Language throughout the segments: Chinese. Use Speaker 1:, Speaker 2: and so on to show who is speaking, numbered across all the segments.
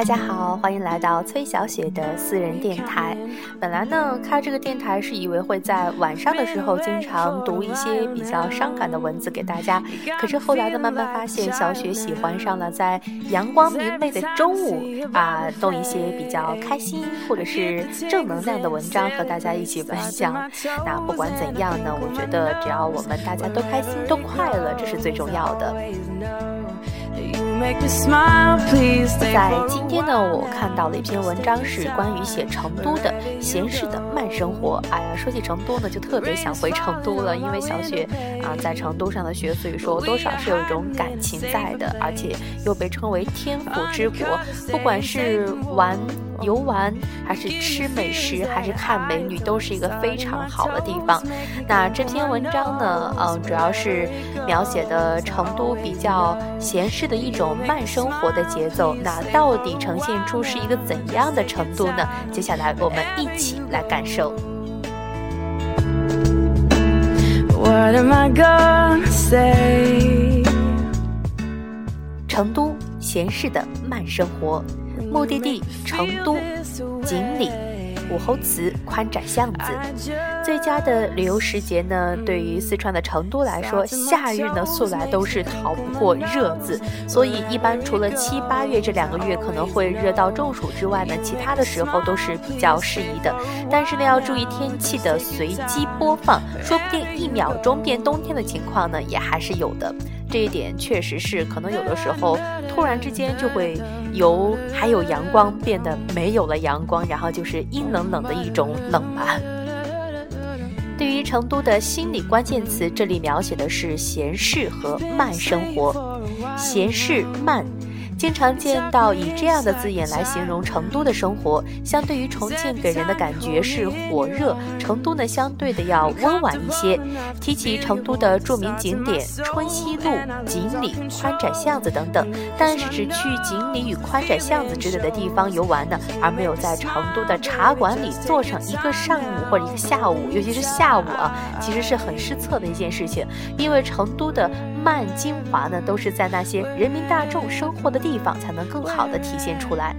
Speaker 1: 大家好，欢迎来到崔小雪的私人电台。本来呢，开这个电台是以为会在晚上的时候经常读一些比较伤感的文字给大家，可是后来呢，慢慢发现小雪喜欢上了在阳光明媚的中午啊，读一些比较开心或者是正能量的文章和大家一起分享。那不管怎样呢，我觉得只要我们大家都开心、都快乐，这是最重要的。在今天呢，我看到了一篇文章，是关于写成都的闲适的慢生活。哎呀，说起成都呢，就特别想回成都了，因为小雪啊在成都上的学，所以说多少是有一种感情在的，而且又被称为天府之国，不管是玩。游玩还是吃美食，还是看美女，都是一个非常好的地方。那这篇文章呢，嗯，主要是描写的成都比较闲适的一种慢生活的节奏。那到底呈现出是一个怎样的程度呢？接下来我们一起来感受。成都闲适的慢生活。目的地：成都锦里武侯祠宽窄巷子。最佳的旅游时节呢？对于四川的成都来说，夏日呢素来都是逃不过热字，所以一般除了七八月这两个月可能会热到中暑之外呢，其他的时候都是比较适宜的。但是呢，要注意天气的随机播放，说不定一秒钟变冬天的情况呢，也还是有的。这一点确实是，可能有的时候突然之间就会由还有阳光变得没有了阳光，然后就是阴冷冷的一种冷吧。对于成都的心理关键词，这里描写的是闲适和慢生活，闲适慢。经常见到以这样的字眼来形容成都的生活，相对于重庆给人的感觉是火热，成都呢相对的要温婉一些。提起成都的著名景点春熙路、锦里、宽窄巷子等等，但是只去锦里与宽窄巷子之类的地方游玩呢，而没有在成都的茶馆里坐上一个上午或者一个下午，尤其是下午啊，其实是很失策的一件事情，因为成都的慢精华呢，都是在那些人民大众生活的地。方才能更好的体现出来。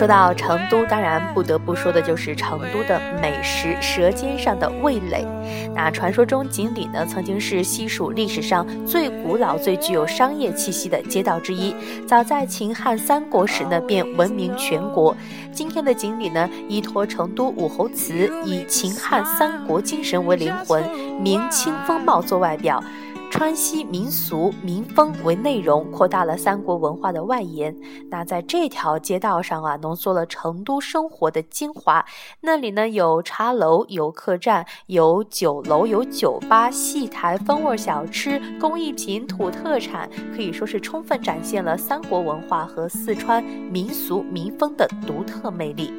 Speaker 1: 说到成都，当然不得不说的就是成都的美食，舌尖上的味蕾。那传说中锦里呢，曾经是西蜀历史上最古老、最具有商业气息的街道之一。早在秦汉三国时呢，便闻名全国。今天的锦里呢，依托成都武侯祠，以秦汉三国精神为灵魂，明清风貌做外表。川西民俗民风为内容，扩大了三国文化的外延。那在这条街道上啊，浓缩了成都生活的精华。那里呢，有茶楼，有客栈，有酒楼，有酒吧、戏台、风味小吃、工艺品、土特产，可以说是充分展现了三国文化和四川民俗民风的独特魅力。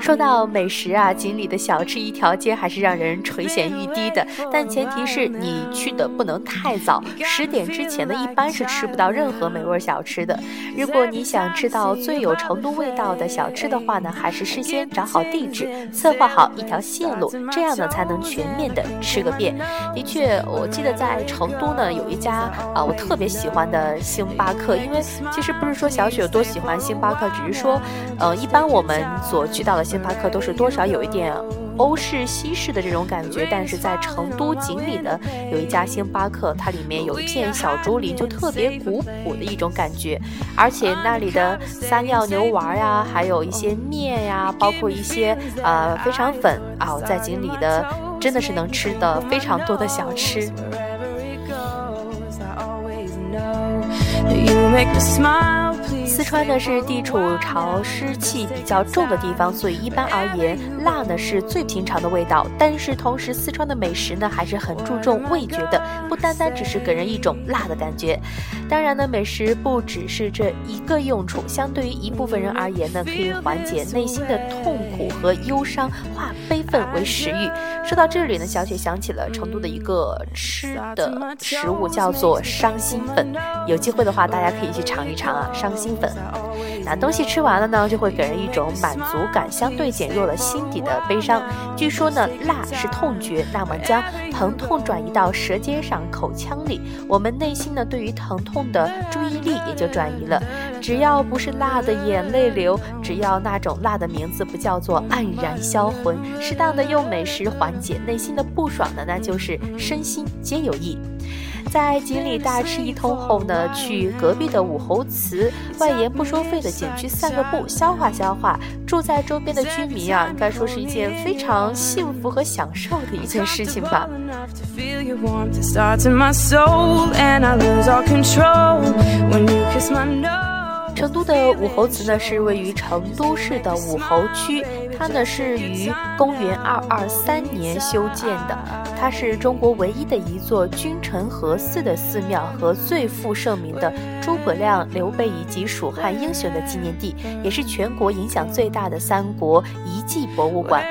Speaker 1: 说到美食啊，锦里的小吃一条街还是让人垂涎欲滴的。但前提是你去的不能太早，十点之前呢，一般是吃不到任何美味小吃的。如果你想吃到最有成都味道的小吃的话呢，还是事先找好地址，策划好一条线路，这样呢才能全面的吃个遍。的确，我记得在成都呢有一家啊我特别喜欢的星巴克，因为其实不是说小雪有多喜欢星巴克，只是说，呃，一般我们所去到的。星巴克都是多少有一点欧式西式的这种感觉，但是在成都锦里的有一家星巴克，它里面有一片小竹林，就特别古朴的一种感觉，而且那里的撒尿牛丸呀，还有一些面呀，包括一些呃肥肠粉啊，在锦里的真的是能吃的非常多的小吃。四川呢是地处潮湿气比较重的地方，所以一般而言，辣呢是最平常的味道。但是同时，四川的美食呢还是很注重味觉的，不单单只是给人一种辣的感觉。当然呢，美食不只是这一个用处，相对于一部分人而言呢，可以缓解内心的痛苦和忧伤，化悲愤为食欲。说到这里呢，小雪想起了成都的一个吃的食物，叫做伤心粉。有机会的话，大家可以去尝一尝啊，伤心粉。本。那东西吃完了呢，就会给人一种满足感，相对减弱了心底的悲伤。据说呢，辣是痛觉，那么将疼痛转移到舌尖上、口腔里，我们内心呢对于疼痛的注意力也就转移了。只要不是辣的眼泪流，只要那种辣的名字不叫做黯然销魂，适当的用美食缓解内心的不爽的，那就是身心皆有益。在锦里大吃一通后呢，去隔壁的武侯祠外延不收费的景区散个步，消化消化。住在周边的居民啊，应该说是一件非常幸福和享受的一件事情吧。成都的武侯祠呢，是位于成都市的武侯区，它呢是于公元二二三年修建的，它是中国唯一的一座君臣合祀的寺庙和最负盛名的诸葛亮、刘备以及蜀汉英雄的纪念地，也是全国影响最大的三国遗迹博物馆。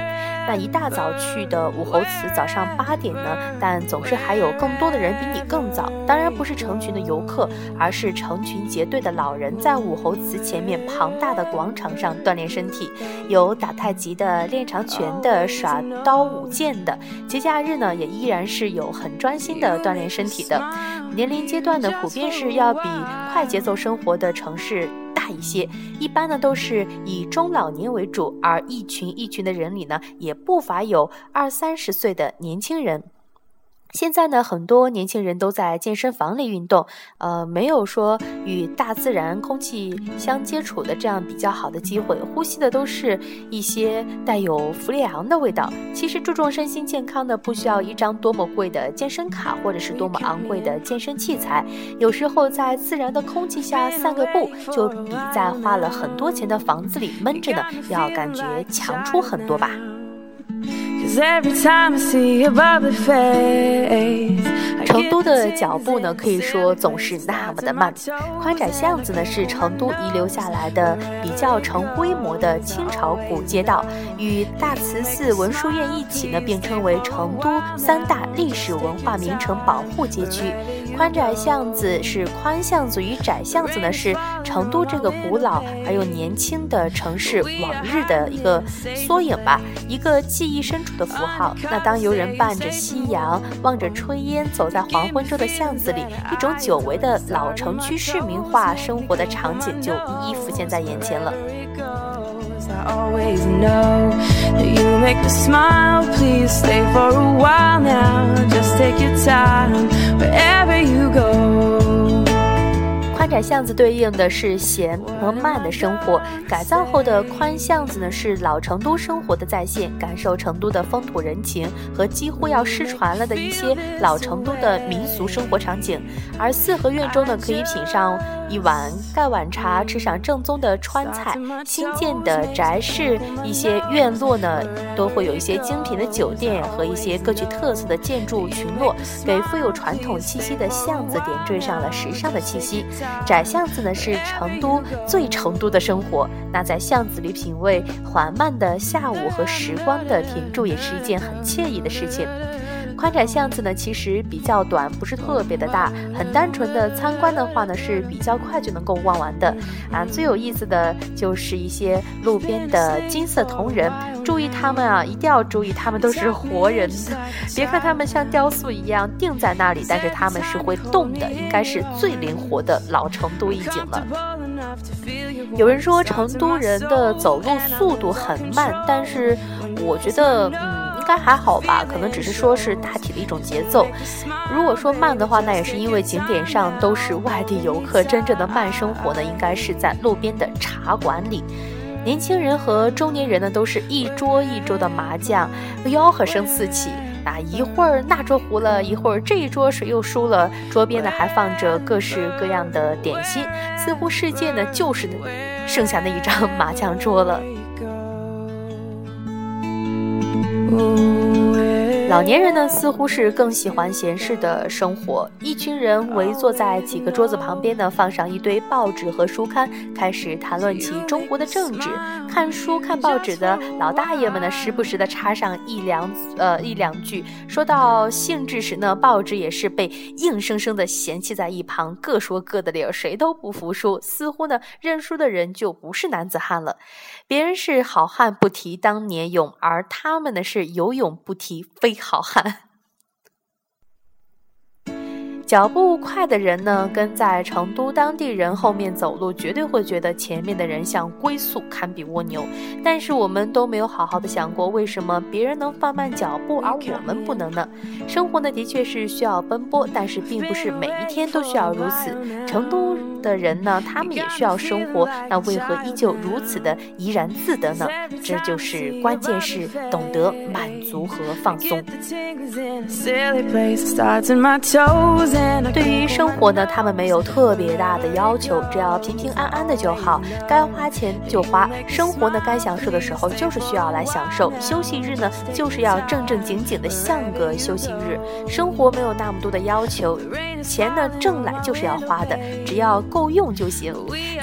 Speaker 1: 那一大早去的武侯祠，早上八点呢，但总是还有更多的人比你更早。当然不是成群的游客，而是成群结队的老人在武侯祠前面庞大的广场上锻炼身体，有打太极的、练长拳的、耍刀舞剑的。节假日呢，也依然是有很专心的锻炼身体的。年龄阶段呢，普遍是要比快节奏生活的城市。大一些，一般呢都是以中老年为主，而一群一群的人里呢，也不乏有二三十岁的年轻人。现在呢，很多年轻人都在健身房里运动，呃，没有说与大自然空气相接触的这样比较好的机会，呼吸的都是一些带有氟利昂的味道。其实注重身心健康的，不需要一张多么贵的健身卡，或者是多么昂贵的健身器材，有时候在自然的空气下散个步，就比在花了很多钱的房子里闷着呢，要感觉强出很多吧。成都的脚步呢，可以说总是那么的慢。宽窄巷子呢，是成都遗留下来的比较成规模的清朝古街道，与大慈寺、文殊院一起呢，并称为成都三大历史文化名城保护街区。宽窄巷子是宽巷子与窄巷子呢，是成都这个古老而又年轻的城市往日的一个缩影吧，一个记忆深处。的符号。那当游人伴着夕阳，望着炊烟，走在黄昏中的巷子里，一种久违的老城区市民化生活的场景就一一浮现在眼前了。
Speaker 2: Always know that you make me smile. Please stay for a while now. Just take your time wherever you go.
Speaker 1: 宽窄巷子对应的是闲和慢的生活。改造后的宽巷子呢是老成都生活的再现感受成都的风土人情和几乎要失传了的一些老成都的民俗生活场景。而四合院中呢可以品上一碗盖碗茶，吃上正宗的川菜。新建的宅室，一些院落呢，都会有一些精品的酒店和一些各具特色的建筑群落，给富有传统气息的巷子点缀上了时尚的气息。窄巷子呢是成都最成都的生活，那在巷子里品味缓慢的下午和时光的停驻，也是一件很惬意的事情。宽窄巷子呢，其实比较短，不是特别的大，很单纯的参观的话呢，是比较快就能够逛完的。啊，最有意思的就是一些路边的金色铜人，注意他们啊，一定要注意，他们都是活人，别看他们像雕塑一样定在那里，但是他们是会动的，应该是最灵活的老成都一景了。有人说成都人的走路速度很慢，但是我觉得，嗯。应该还好吧，可能只是说是大体的一种节奏。如果说慢的话，那也是因为景点上都是外地游客，真正的慢生活呢，应该是在路边的茶馆里。年轻人和中年人呢，都是一桌一桌的麻将，吆喝声四起。啊，一会儿那桌糊了，一会儿这一桌谁又输了，桌边呢还放着各式各样的点心，似乎世界呢就是剩下那一张麻将桌了。chegou. 老年人呢，似乎是更喜欢闲适的生活。一群人围坐在几个桌子旁边呢，放上一堆报纸和书刊，开始谈论起中国的政治。看书看报纸的老大爷们呢，时不时的插上一两呃一两句。说到兴致时呢，报纸也是被硬生生的嫌弃在一旁，各说各的理儿，谁都不服输。似乎呢，认输的人就不是男子汉了。别人是好汉不提当年勇，而他们呢是有勇不提非好汉。脚步快的人呢，跟在成都当地人后面走路，绝对会觉得前面的人像龟速，堪比蜗牛。但是我们都没有好好的想过，为什么别人能放慢脚步，而我们不能呢？生活呢，的确是需要奔波，但是并不是每一天都需要如此。成都。的人呢，他们也需要生活，那为何依旧如此的怡然自得呢？这就是关键是懂得满足和放松。对于生活呢，他们没有特别大的要求，只要平平安安的就好，该花钱就花。生活呢，该享受的时候就是需要来享受，休息日呢，就是要正正经经的像个休息日。生活没有那么多的要求，钱呢挣来就是要花的，只要。够用就行。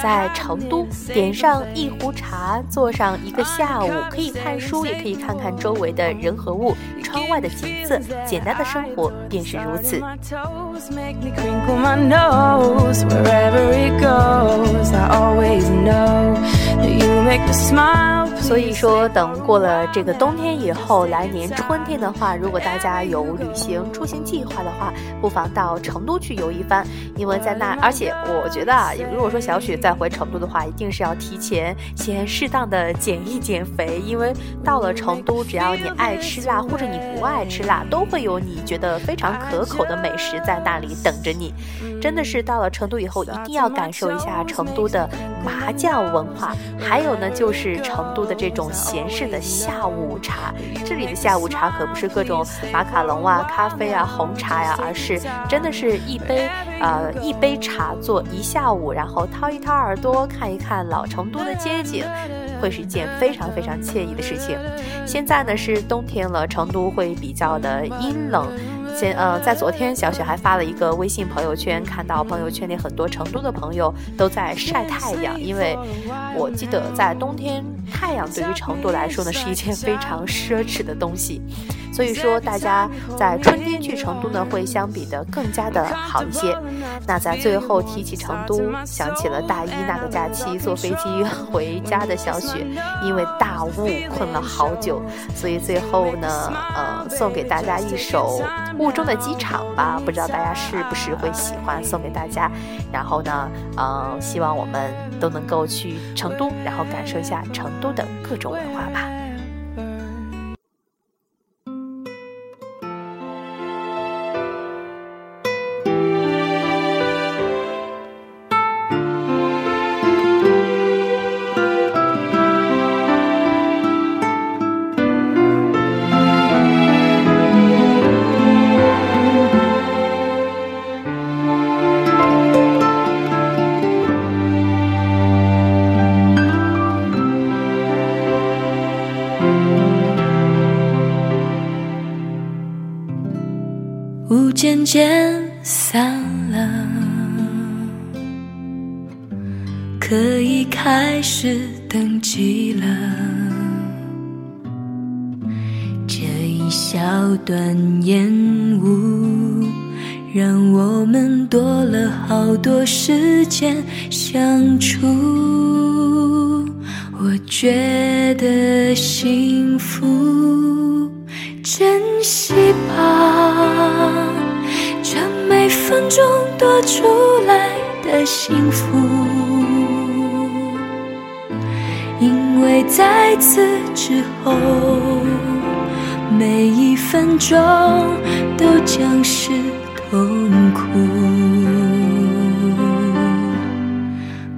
Speaker 1: 在成都点上一壶茶，坐上一个下午，可以看书，也可以看看周围的人和物，窗外的景色。简单的生活便是如此。所以说，等过了这个冬天以后，来年春天的话，如果大家有旅行出行计划的话，不妨到成都去游一番，因为在那，而且我觉得啊，如果说小雪再回成都的话，一定是要提前先适当的减一减肥，因为到了成都，只要你爱吃辣或者你不爱吃辣，都会有你觉得非常可口的美食在那里等着你。真的是到了成都以后，一定要感受一下成都的麻将文化，还有呢，就是成都的。这种闲适的下午茶，这里的下午茶可不是各种马卡龙啊、咖啡啊、红茶呀，而是真的是一杯呃一杯茶坐一下午，然后掏一掏耳朵，看一看老成都的街景，会是一件非常非常惬意的事情。现在呢是冬天了，成都会比较的阴冷。先呃，在昨天，小雪还发了一个微信朋友圈，看到朋友圈里很多成都的朋友都在晒太阳，因为我记得在冬天，太阳对于成都来说呢是一件非常奢侈的东西。所以说，大家在春天去成都呢，会相比的更加的好一些。那在最后提起成都，想起了大一那个假期坐飞机回家的小雪，因为大雾困了好久，所以最后呢，呃，送给大家一首《雾中的机场》吧，不知道大家是不是会喜欢，送给大家。然后呢，嗯，希望我们都能够去成都，然后感受一下成都的各种文化吧。
Speaker 3: 渐散了，可以开始登记了。这一小段烟雾，让我们多了好多时间相处。我觉得幸福，珍惜吧。每分钟多出来的幸福，因为在此之后，每一分钟都将是痛苦。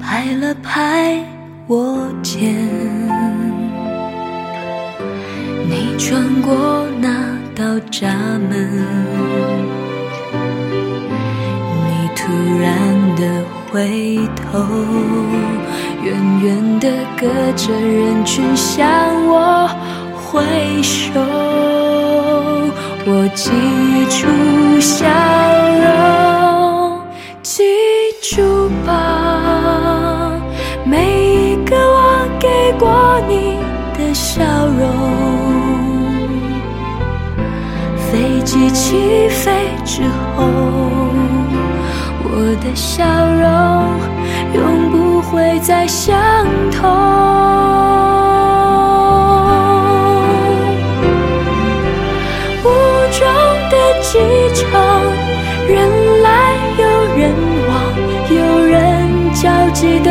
Speaker 3: 拍了拍我肩，你穿过那道闸门。然的回头，远远的隔着人群向我挥手。我记住笑容，记住吧，每一个我给过你的笑容。飞机起飞之后，我的笑容永不会再相同。雾中的机场，人来又人往，有人焦急等